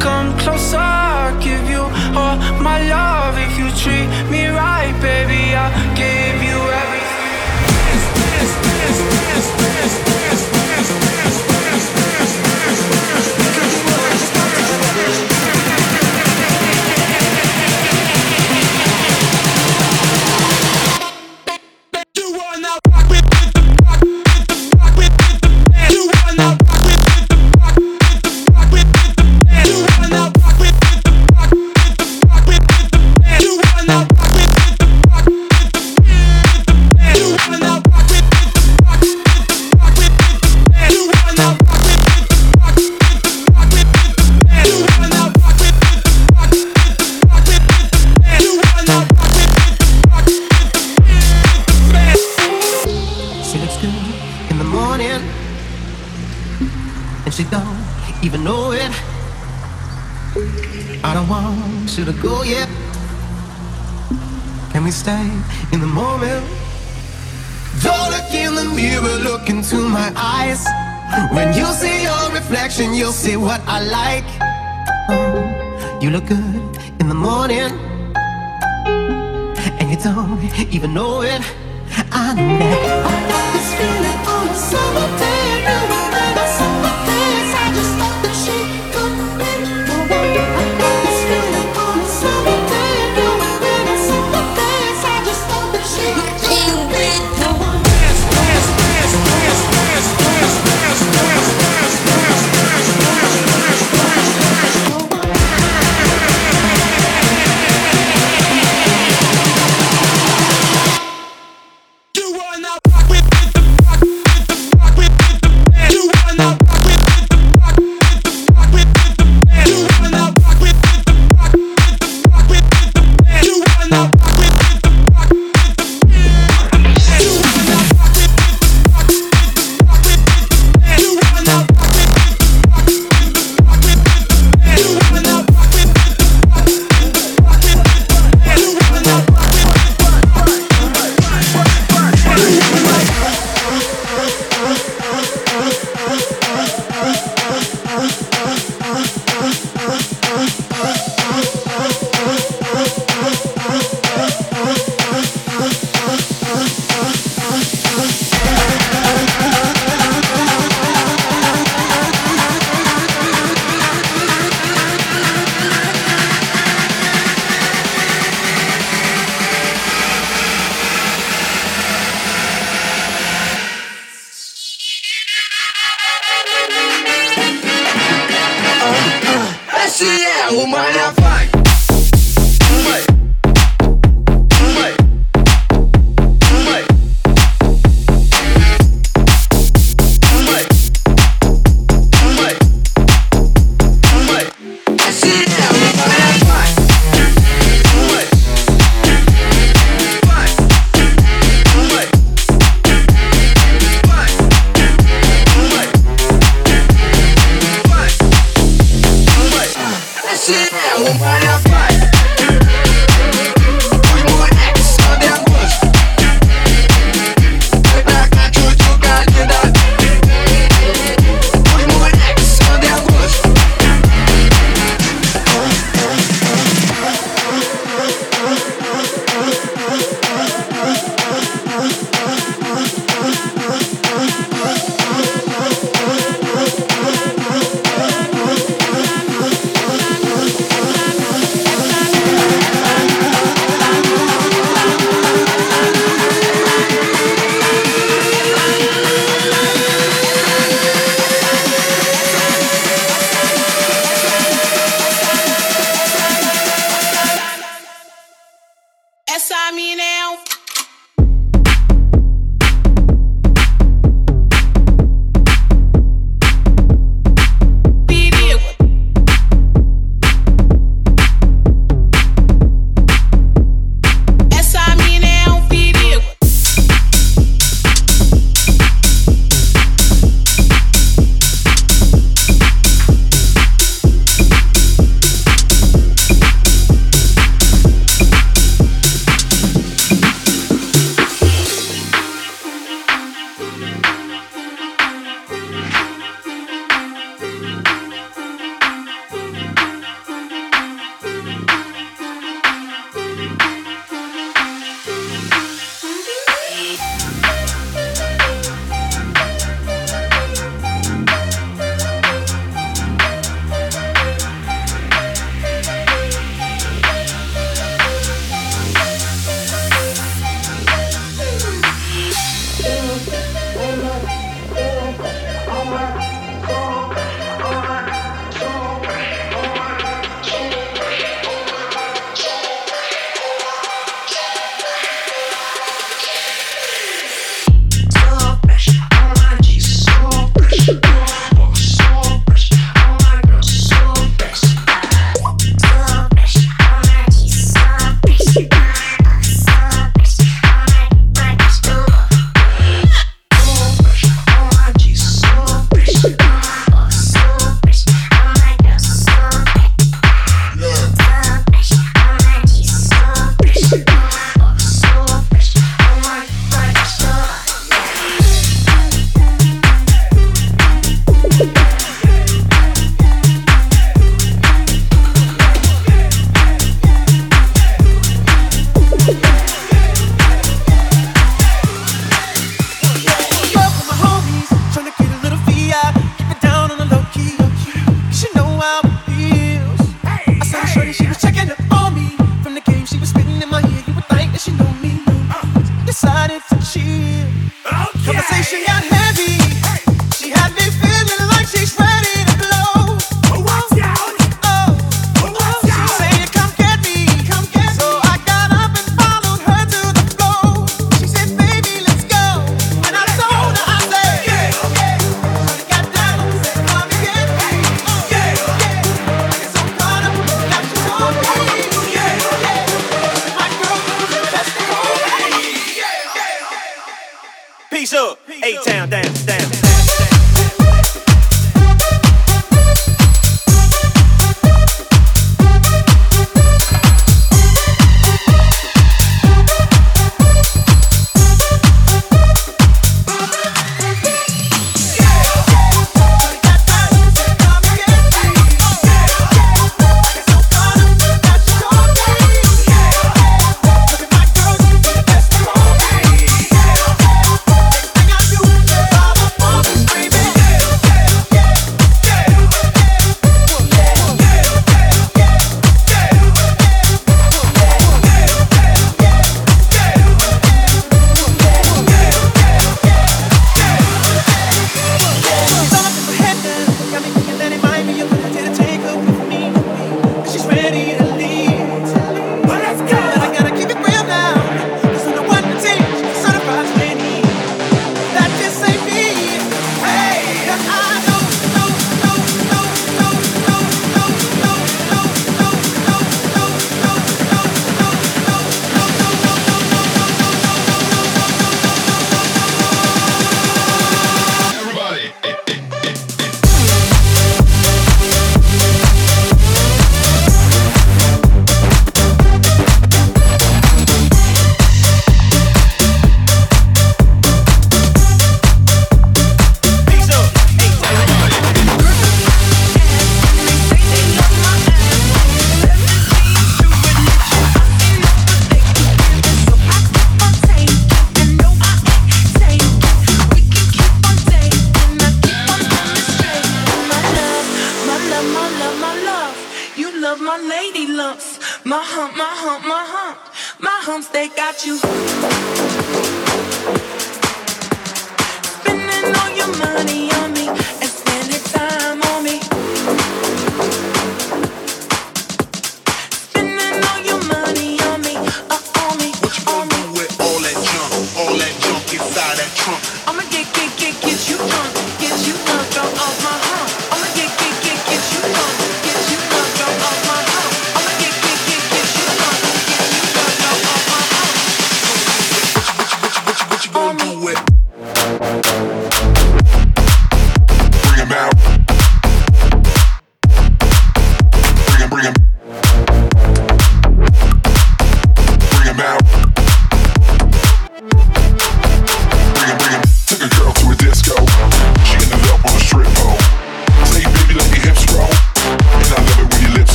come closer what I like. you look good in the morning, and you don't even know it. I know that I got this feeling on a summer day. noche, un balazo.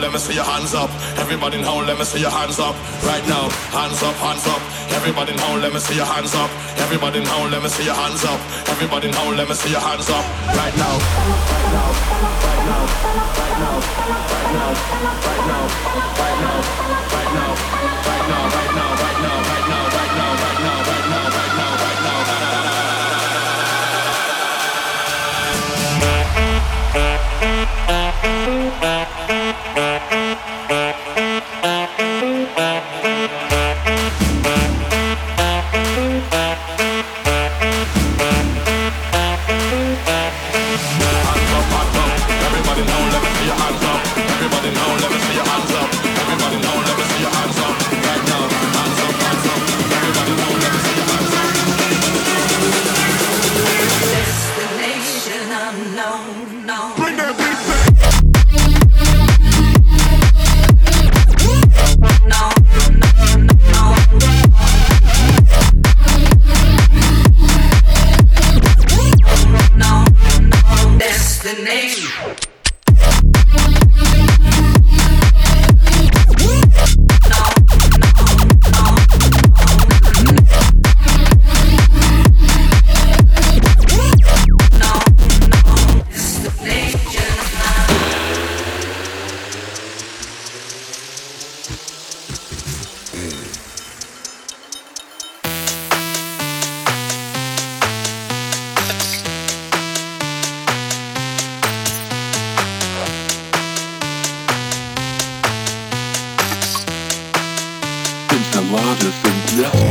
let me see your hands up. Everybody in home, let me see your hands up. Right now, hands up, hands up. Everybody in home, let me see your hands up. Everybody in home, let me see your hands up. Everybody in home, let me see your hands up. Right now, right now, right now, right now, right now, right now, right now, right now, right now.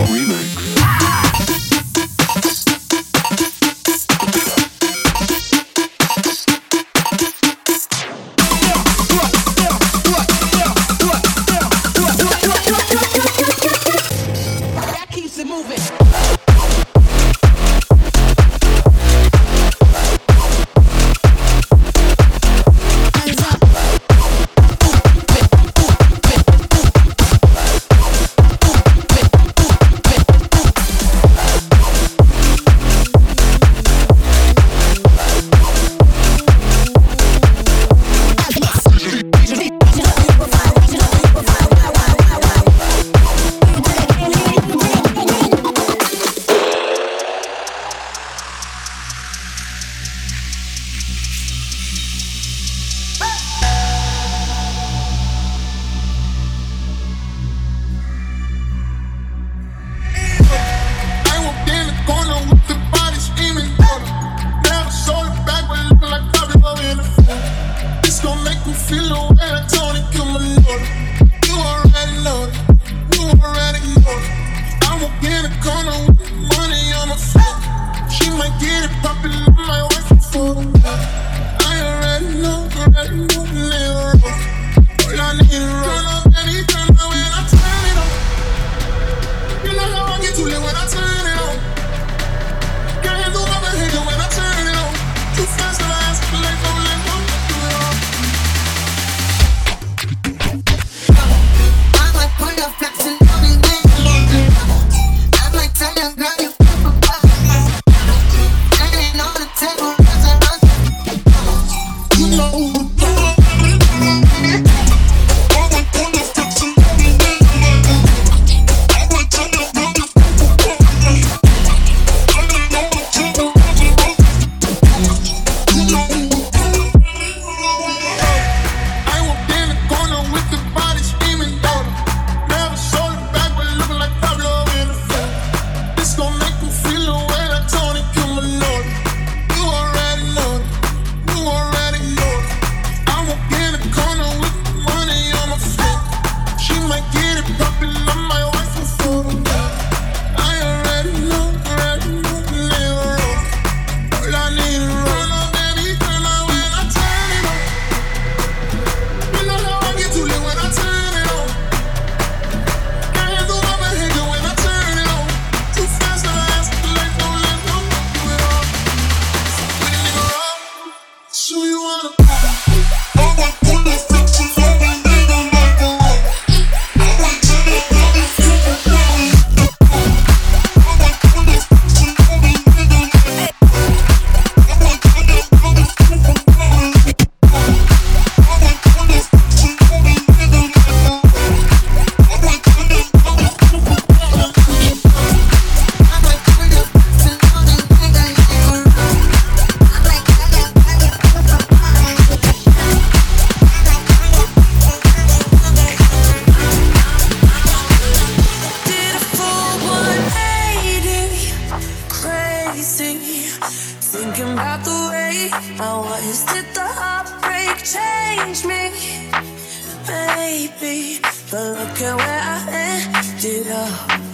Remix. love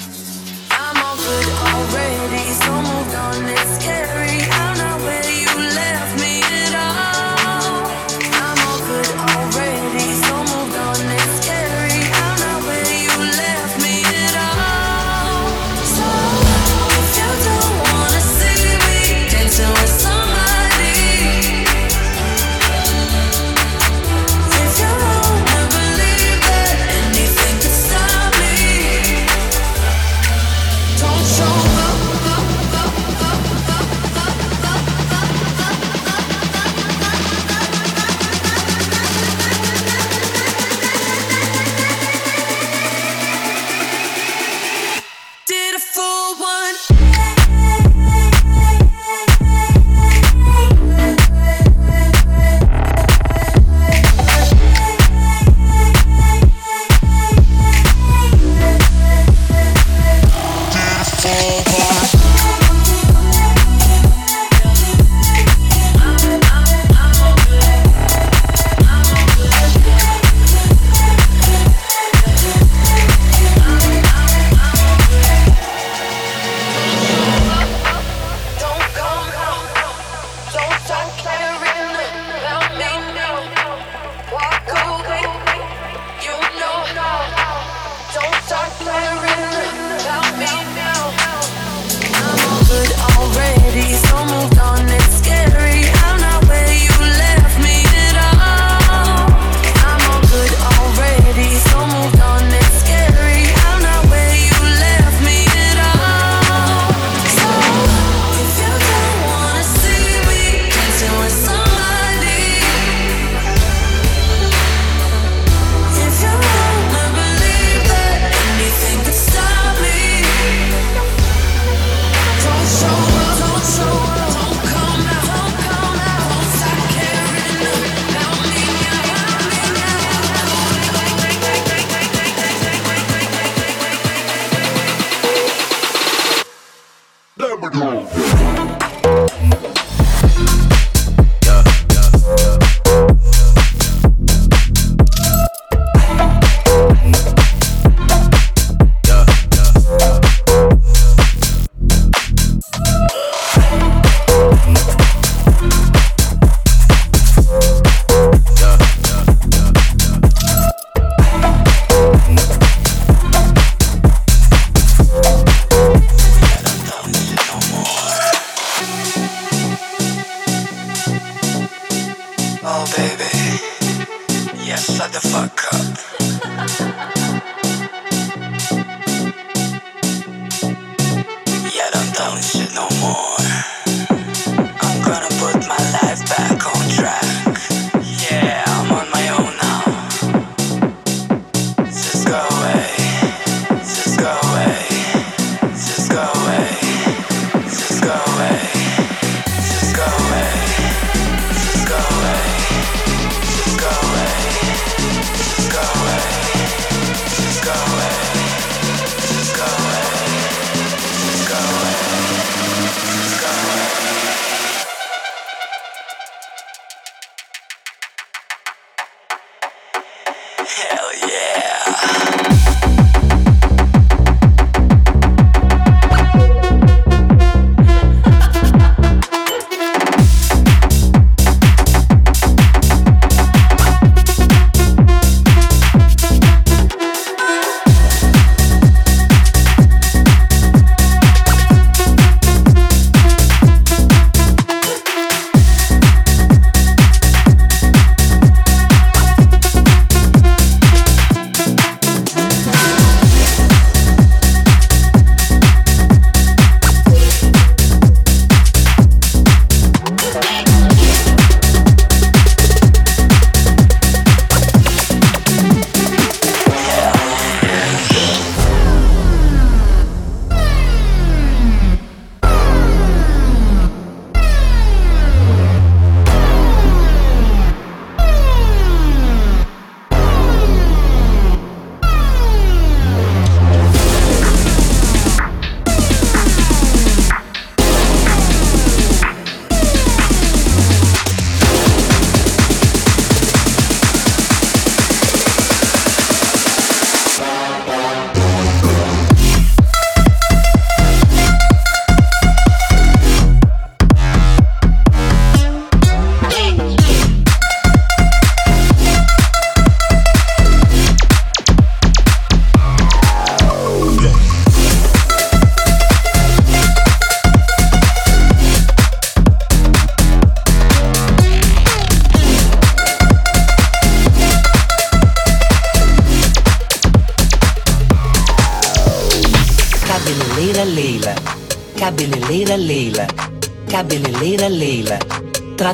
shut the fuck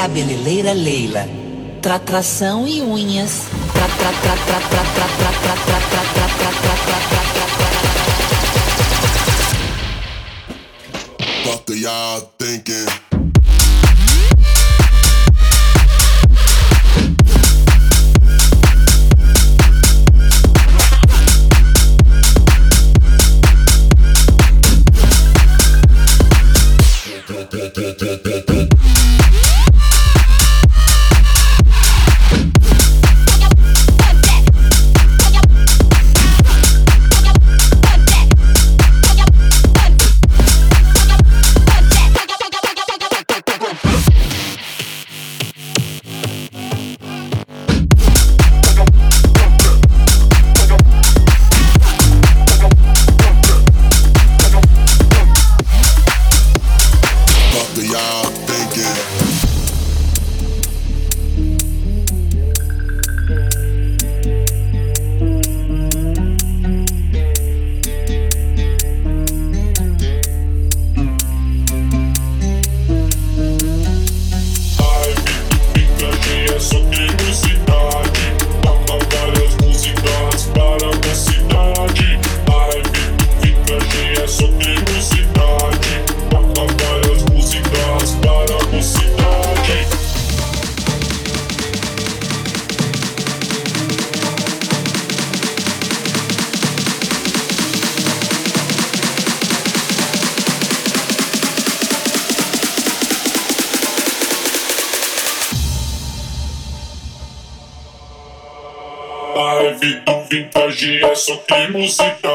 Cabeleireira Leila. Tratração e unhas. Bota y'all thinking. música.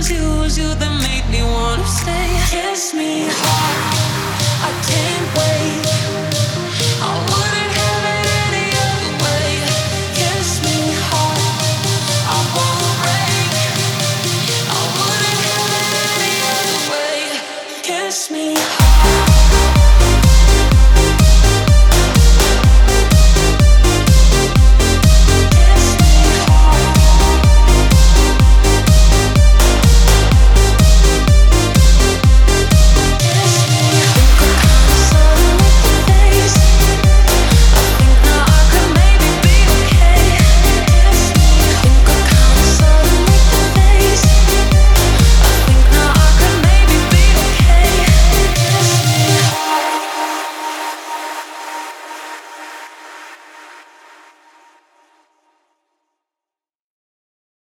was you, was you that made me wanna stay. Kiss me hard, I can't wait. I wanna.